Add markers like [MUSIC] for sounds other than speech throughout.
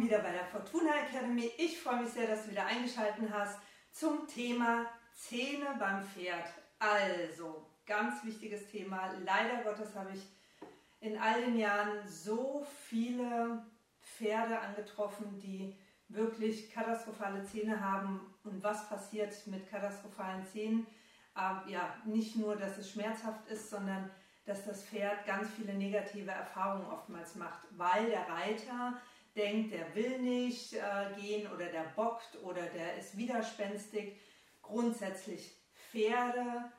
willkommen wieder bei der Fortuna Academy. Ich freue mich sehr, dass du wieder eingeschaltet hast zum Thema Zähne beim Pferd. Also, ganz wichtiges Thema. Leider Gottes habe ich in all den Jahren so viele Pferde angetroffen, die wirklich katastrophale Zähne haben. Und was passiert mit katastrophalen Zähnen? Ähm, ja, nicht nur, dass es schmerzhaft ist, sondern dass das Pferd ganz viele negative Erfahrungen oftmals macht, weil der Reiter denkt, der will nicht äh, gehen oder der bockt oder der ist widerspenstig. Grundsätzlich Pferde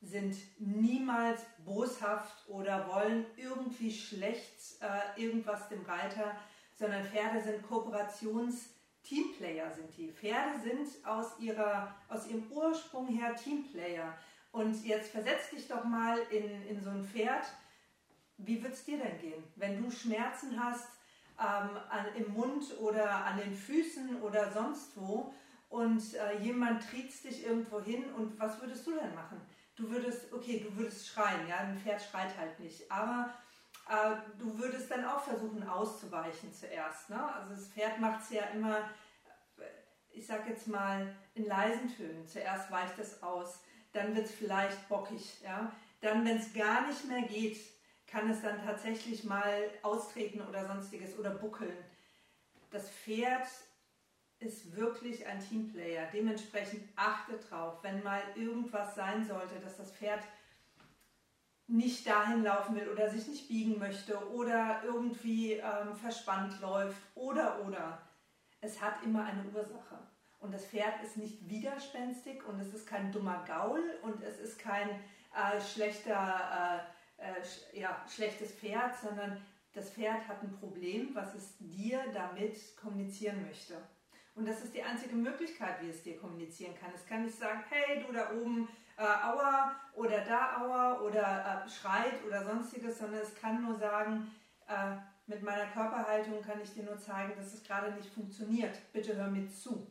sind niemals boshaft oder wollen irgendwie schlecht äh, irgendwas dem Reiter, sondern Pferde sind Kooperations-Teamplayer sind die. Pferde sind aus, ihrer, aus ihrem Ursprung her Teamplayer. Und jetzt versetz dich doch mal in, in so ein Pferd. Wie wird es dir denn gehen, wenn du Schmerzen hast ähm, an, im Mund oder an den Füßen oder sonst wo und äh, jemand tritt dich irgendwo hin und was würdest du denn machen? Du würdest, okay, du würdest schreien, ja, ein Pferd schreit halt nicht, aber äh, du würdest dann auch versuchen auszuweichen zuerst. Ne? Also das Pferd macht es ja immer, ich sag jetzt mal, in leisen Tönen. Zuerst weicht es aus dann wird es vielleicht bockig. Ja? Dann, wenn es gar nicht mehr geht, kann es dann tatsächlich mal austreten oder sonstiges oder buckeln. Das Pferd ist wirklich ein Teamplayer. Dementsprechend achte drauf, wenn mal irgendwas sein sollte, dass das Pferd nicht dahin laufen will oder sich nicht biegen möchte oder irgendwie ähm, verspannt läuft oder oder. Es hat immer eine Ursache. Und das Pferd ist nicht widerspenstig und es ist kein dummer Gaul und es ist kein äh, schlechter, äh, äh, ja, schlechtes Pferd, sondern das Pferd hat ein Problem, was es dir damit kommunizieren möchte. Und das ist die einzige Möglichkeit, wie es dir kommunizieren kann. Es kann nicht sagen, hey, du da oben, äh, aua oder da aua oder äh, schreit oder sonstiges, sondern es kann nur sagen, äh, mit meiner Körperhaltung kann ich dir nur zeigen, dass es gerade nicht funktioniert. Bitte hör mir zu.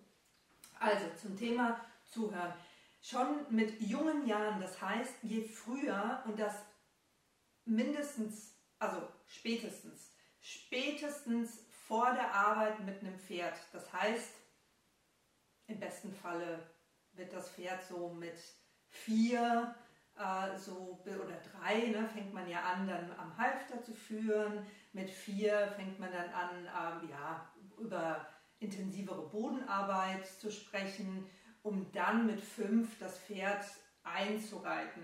Also zum Thema Zuhören. Schon mit jungen Jahren, das heißt, je früher und das mindestens, also spätestens, spätestens vor der Arbeit mit einem Pferd. Das heißt, im besten Falle wird das Pferd so mit vier äh, so oder drei ne, fängt man ja an, dann am Halfter zu führen. Mit vier fängt man dann an, ähm, ja, über intensivere Bodenarbeit zu sprechen, um dann mit fünf das Pferd einzureiten.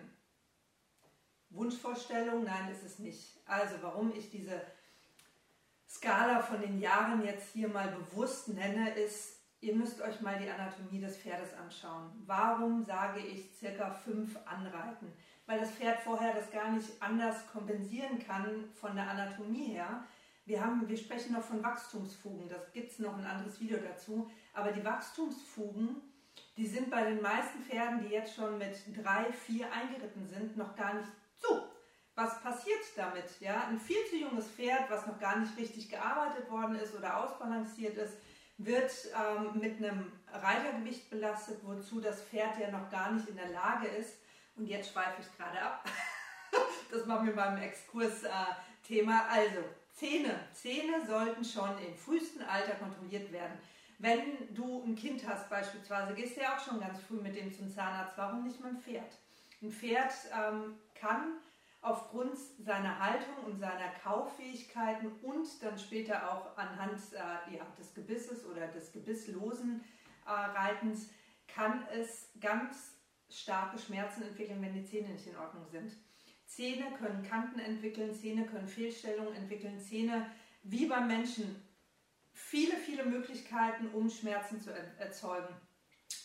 Wunschvorstellung? Nein, ist es nicht. Also warum ich diese Skala von den Jahren jetzt hier mal bewusst nenne, ist, ihr müsst euch mal die Anatomie des Pferdes anschauen. Warum sage ich circa fünf anreiten? Weil das Pferd vorher das gar nicht anders kompensieren kann von der Anatomie her. Wir, haben, wir sprechen noch von Wachstumsfugen, das gibt es noch ein anderes Video dazu. Aber die Wachstumsfugen, die sind bei den meisten Pferden, die jetzt schon mit drei, vier eingeritten sind, noch gar nicht. Was passiert damit? Ja, ein viel zu junges Pferd, was noch gar nicht richtig gearbeitet worden ist oder ausbalanciert ist, wird ähm, mit einem Reitergewicht belastet, wozu das Pferd ja noch gar nicht in der Lage ist. Und jetzt schweife ich gerade ab. [LAUGHS] das machen wir beim Exkurs-Thema. Äh, also, Zähne. Zähne sollten schon im frühesten Alter kontrolliert werden. Wenn du ein Kind hast beispielsweise, gehst du ja auch schon ganz früh mit dem zum Zahnarzt. Warum nicht mit dem Pferd? Ein Pferd ähm, kann aufgrund seiner Haltung und seiner Kauffähigkeiten und dann später auch anhand äh, ja, des Gebisses oder des gebisslosen äh, Reitens, kann es ganz starke Schmerzen entwickeln, wenn die Zähne nicht in Ordnung sind. Zähne können Kanten entwickeln, Zähne können Fehlstellungen entwickeln, Zähne wie beim Menschen viele, viele Möglichkeiten, um Schmerzen zu erzeugen.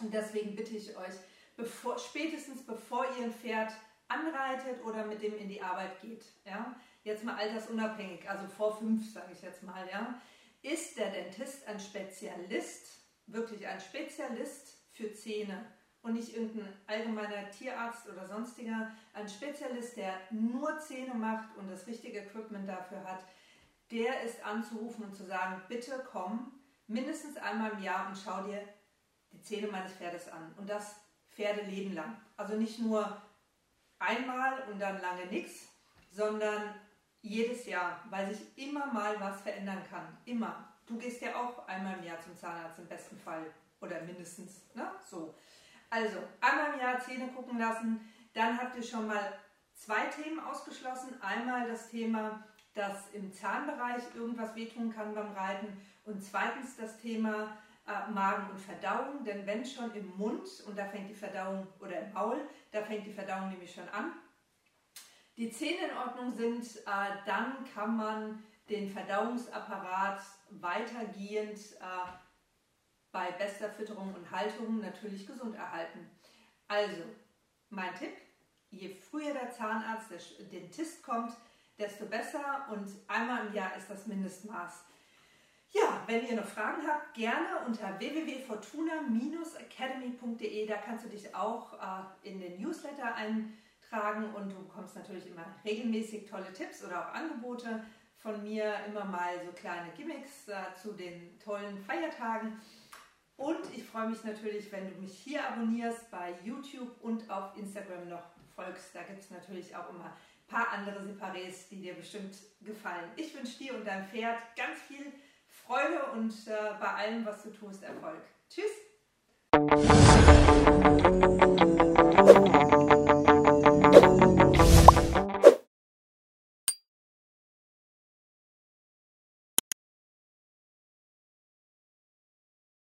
Und deswegen bitte ich euch, bevor, spätestens bevor ihr ein Pferd anreitet oder mit dem in die Arbeit geht, ja, jetzt mal altersunabhängig, also vor fünf, sage ich jetzt mal, ja, ist der Dentist ein Spezialist, wirklich ein Spezialist für Zähne und nicht irgendein allgemeiner Tierarzt oder sonstiger, ein Spezialist, der nur Zähne macht und das richtige Equipment dafür hat, der ist anzurufen und zu sagen, bitte komm mindestens einmal im Jahr und schau dir die Zähne meines Pferdes an. Und das Pferdeleben lang. Also nicht nur einmal und dann lange nichts, sondern jedes Jahr, weil sich immer mal was verändern kann. Immer. Du gehst ja auch einmal im Jahr zum Zahnarzt im besten Fall oder mindestens, ne? So. Also, einmal im Jahr Zähne gucken lassen, dann habt ihr schon mal zwei Themen ausgeschlossen. Einmal das Thema, dass im Zahnbereich irgendwas wehtun kann beim Reiten und zweitens das Thema äh, Magen und Verdauung, denn wenn schon im Mund, und da fängt die Verdauung, oder im Maul, da fängt die Verdauung nämlich schon an, die Zähne in Ordnung sind, äh, dann kann man den Verdauungsapparat weitergehend äh, bei bester Fütterung und Haltung natürlich gesund erhalten. Also, mein Tipp, je früher der Zahnarzt, der Dentist kommt, desto besser und einmal im Jahr ist das Mindestmaß. Ja, wenn ihr noch Fragen habt, gerne unter www.fortuna-academy.de. Da kannst du dich auch äh, in den Newsletter eintragen und du bekommst natürlich immer regelmäßig tolle Tipps oder auch Angebote von mir, immer mal so kleine Gimmicks äh, zu den tollen Feiertagen. Und ich freue mich natürlich, wenn du mich hier abonnierst bei YouTube und auf Instagram noch folgst. Da gibt es natürlich auch immer ein paar andere Separés, die dir bestimmt gefallen. Ich wünsche dir und deinem Pferd ganz viel Freude und äh, bei allem, was du tust, Erfolg. Tschüss!